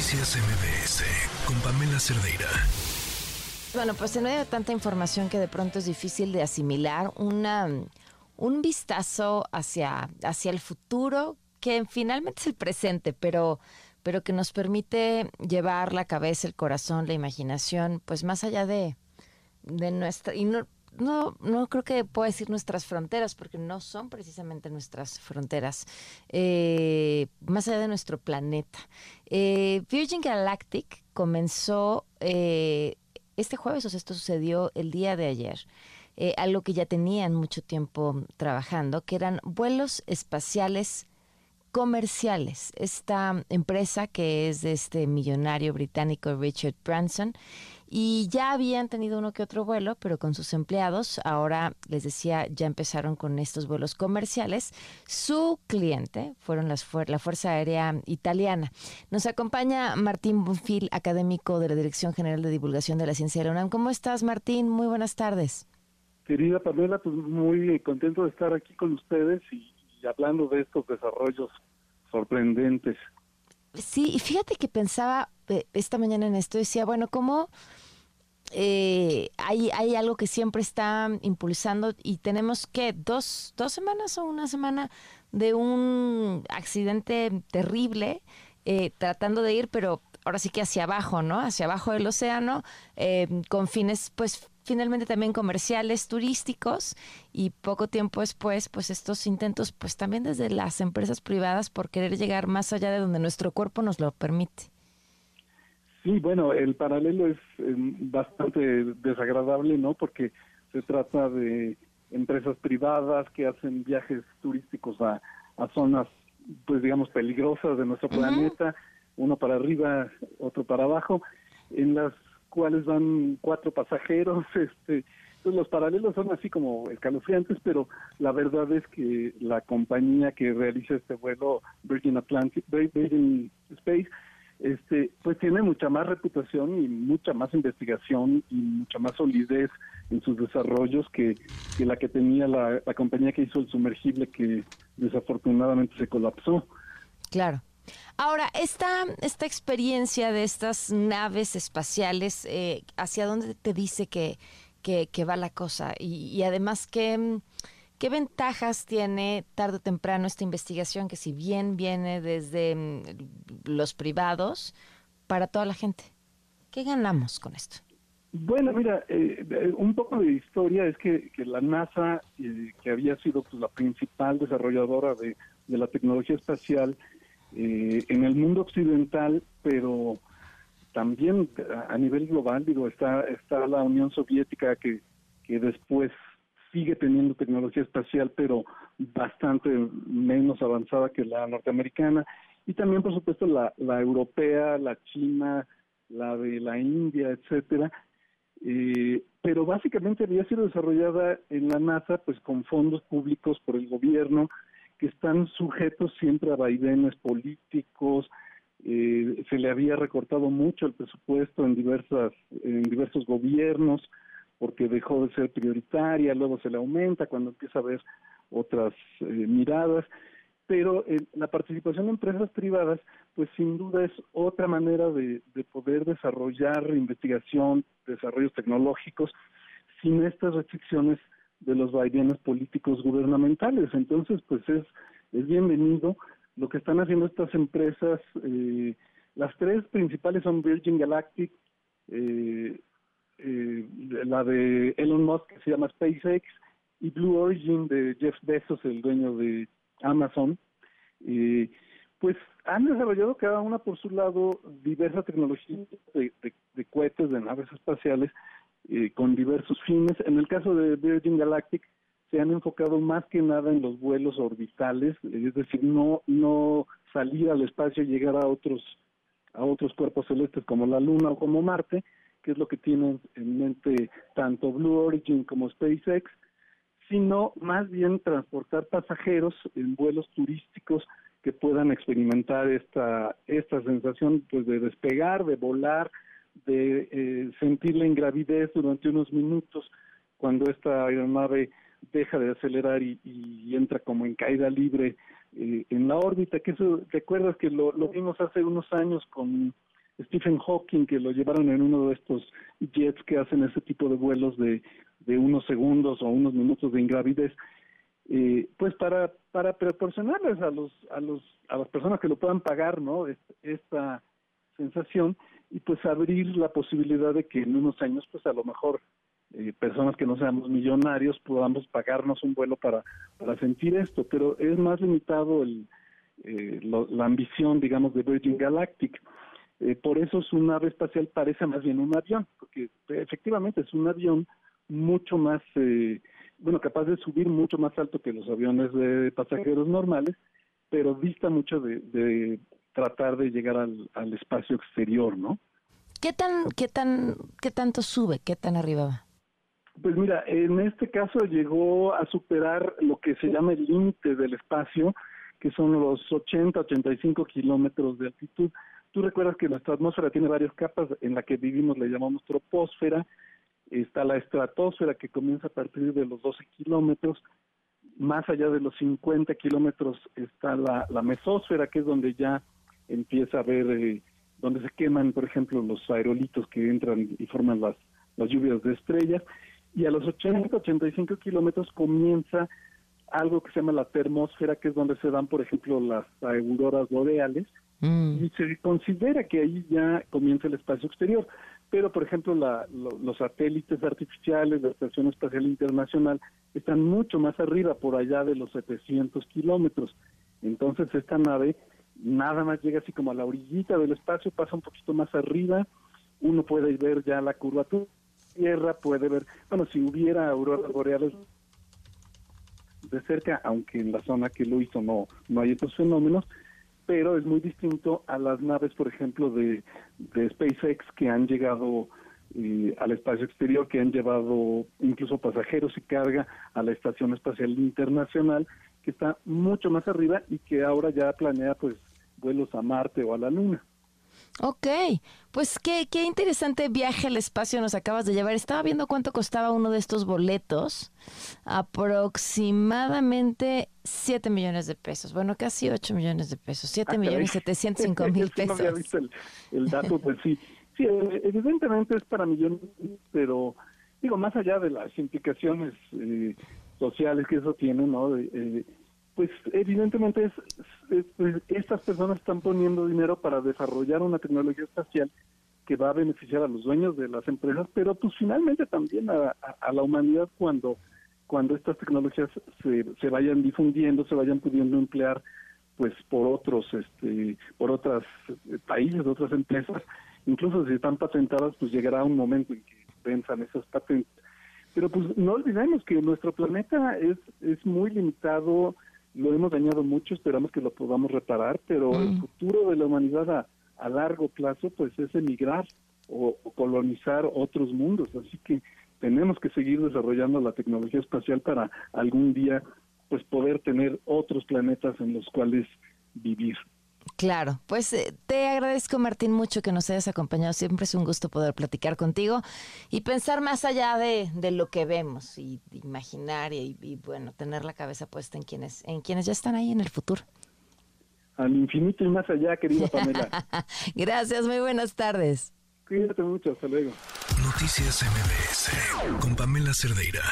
Noticias MBS con Pamela Cerdeira. Bueno, pues en medio de tanta información que de pronto es difícil de asimilar, una, un vistazo hacia, hacia el futuro, que finalmente es el presente, pero, pero que nos permite llevar la cabeza, el corazón, la imaginación, pues más allá de, de nuestra... no, no creo que pueda decir nuestras fronteras, porque no son precisamente nuestras fronteras, eh, más allá de nuestro planeta. Eh, Virgin Galactic comenzó eh, este jueves, o sea, esto sucedió el día de ayer. algo que ya tenían mucho tiempo trabajando, que eran vuelos espaciales comerciales. Esta empresa que es de este millonario británico Richard Branson y ya habían tenido uno que otro vuelo, pero con sus empleados, ahora les decía, ya empezaron con estos vuelos comerciales. Su cliente fueron las la Fuerza Aérea Italiana. Nos acompaña Martín Bonfil, académico de la Dirección General de Divulgación de la Ciencia de la UNAM. ¿Cómo estás, Martín? Muy buenas tardes. Querida Pamela, pues muy contento de estar aquí con ustedes y, y hablando de estos desarrollos sorprendentes. Sí, y fíjate que pensaba eh, esta mañana en esto, decía, bueno, ¿cómo eh, hay, hay algo que siempre está impulsando y tenemos que dos, dos semanas o una semana de un accidente terrible eh, tratando de ir, pero ahora sí que hacia abajo, ¿no? Hacia abajo del océano, eh, con fines, pues finalmente también comerciales, turísticos y poco tiempo después, pues estos intentos, pues también desde las empresas privadas por querer llegar más allá de donde nuestro cuerpo nos lo permite. Sí, bueno, el paralelo es em, bastante desagradable, ¿no? Porque se trata de empresas privadas que hacen viajes turísticos a, zonas, pues digamos, peligrosas de nuestro planeta, uno para arriba, otro para abajo, en las cuales van cuatro pasajeros, este, entonces los paralelos son así como escalofriantes, pero la verdad es que la compañía que realiza este vuelo, Virgin Atlantic, Virgin Space, este, pues tiene mucha más reputación y mucha más investigación y mucha más solidez en sus desarrollos que, la que tenía la, compañía que hizo el sumergible que desafortunadamente se colapsó. Claro. Ahora, esta, esta experiencia de estas naves espaciales, eh, ¿hacia dónde te dice que, que, va la cosa? Y, y además, ¿qué, ¿Qué ventajas tiene tarde o temprano esta investigación que si bien viene desde mm, los privados para toda la gente? ¿Qué ganamos con esto? Bueno, mira, eh, eh, un poco de historia es que, la NASA, eh, que había sido pues, la principal desarrolladora de, la tecnología espacial en el mundo occidental, pero también a, nivel global, digo, está, está la Unión Soviética que, que después sigue teniendo tecnología espacial, pero bastante menos avanzada que la norteamericana. Y también, por supuesto, la, la europea, la china, la de la India, etcétera. Eh, pero básicamente había sido desarrollada en la NASA pues con fondos públicos por el gobierno que están sujetos siempre a vaivenes políticos eh, se le había recortado mucho el presupuesto en diversas en diversos gobiernos porque dejó de ser prioritaria, luego se le aumenta cuando empieza a haber otras eh, miradas, pero eh, la participación en empresas privadas, pues sin duda es otra manera de, poder desarrollar investigación, desarrollos tecnológicos, sin estas restricciones de los vaivenes políticos gubernamentales. Entonces, pues es, es bienvenido. Lo que están haciendo estas empresas, eh, las tres principales son Virgin Galactic, eh, eh, la de Elon Musk que se llama SpaceX y Blue Origin de Jeff Bezos, el dueño de Amazon, eh, pues han desarrollado cada una por su lado diversas tecnologías de, cohetes, de naves espaciales, eh, con diversos fines. En el caso de Virgin Galactic, se han enfocado más que nada en los vuelos orbitales, es decir, no, no salir al espacio y llegar a otros, a otros cuerpos celestes como la Luna o como Marte, es lo que tienen en mente tanto Blue Origin como SpaceX, sino más bien transportar pasajeros en vuelos turísticos que puedan experimentar esta, esta sensación pues de despegar, de volar, de eh, sentir la ingravidez durante unos minutos cuando esta aeronave deja de acelerar y, entra como en caída libre eh, en la órbita, que eso, recuerdas que lo vimos hace unos años con Stephen Hawking, que lo llevaron en uno de estos jets que hacen ese tipo de vuelos de, de unos segundos o unos minutos de ingravidez, eh, pues para para proporcionarles a los a los a las personas que lo puedan pagar, ¿no? Esta sensación y pues abrir la posibilidad de que en unos años, pues a lo mejor eh, personas que no seamos millonarios podamos pagarnos un vuelo para para sentir esto, pero es más limitado el eh, la ambición, digamos, de Virgin Galactic. Eh, por eso su nave espacial parece más bien un avión, porque efectivamente es un avión mucho más, eh, bueno, capaz de subir mucho más alto que los aviones de pasajeros normales, pero dista mucho de, tratar de llegar al, al, espacio exterior, ¿no? ¿Qué tan, qué tan, qué tanto sube? ¿Qué tan arriba va? Pues mira, en este caso llegó a superar lo que se llama el límite del espacio, que son los 80, 85 kilómetros de altitud. Tú recuerdas que nuestra atmósfera tiene varias capas, en la que vivimos le llamamos troposfera, está la estratosfera que comienza a partir de los 12 kilómetros, más allá de los 50 kilómetros está la, la mesósfera, que es donde ya empieza a ver, eh, donde se queman, por ejemplo, los aerolitos que entran y forman las, las lluvias de estrellas, y a los 80, 85 kilómetros comienza algo que se llama la termósfera, que es donde se dan, por ejemplo, las auroras boreales, mm. y se considera que ahí ya comienza el espacio exterior. Pero, por ejemplo, la, los satélites artificiales de la Estación Espacial Internacional están mucho más arriba, por allá de los 700 kilómetros. Entonces, esta nave nada más llega así como a la orillita del espacio, pasa un poquito más arriba, uno puede ver ya la curvatura Tierra, puede ver, bueno, si hubiera auroras boreales de cerca, aunque en la zona que lo hizo no, no hay estos fenómenos, pero es muy distinto a las naves, por ejemplo, de, SpaceX que han llegado eh, al espacio exterior, que han llevado incluso pasajeros y carga a la Estación Espacial Internacional, que está mucho más arriba y que ahora ya planea pues vuelos a Marte o a la Luna. Ok, pues qué, qué interesante viaje al espacio nos acabas de llevar. Estaba viendo cuánto costaba uno de estos boletos. Aproximadamente 7 millones de pesos. Bueno, casi 8 millones de pesos. 7 ah, millones 705 mil pesos. no había visto el, dato, pues sí. Sí, eh, evidentemente es para millones, pero digo, más allá de las implicaciones eh, sociales que eso tiene, ¿no? Eh, pues evidentemente es, estas personas están poniendo dinero para desarrollar una tecnología espacial que va a beneficiar a los dueños de las empresas, pero pues finalmente también a, la humanidad cuando cuando estas tecnologías se, se vayan difundiendo, se vayan pudiendo emplear pues por otros este por otros eh, países, otras empresas, incluso si están patentadas, pues llegará un momento en que venzan esas patentes. Pero pues no olvidemos que nuestro planeta es es muy limitado, lo hemos dañado mucho, esperamos que lo podamos reparar, pero el mm. futuro de la humanidad a, a largo plazo pues es emigrar o, colonizar otros mundos, así que tenemos que seguir desarrollando la tecnología espacial para algún día pues poder tener otros planetas en los cuales vivir. Claro, pues eh, te agradezco Martín mucho que nos hayas acompañado. Siempre es un gusto poder platicar contigo y pensar más allá de, lo que vemos y imaginar y, y, bueno, tener la cabeza puesta en quienes, en quienes ya están ahí en el futuro. Al infinito y más allá, querida Pamela. Gracias, muy buenas tardes. Cuídate mucho, hasta luego. Noticias MBS con Pamela Cerdeira.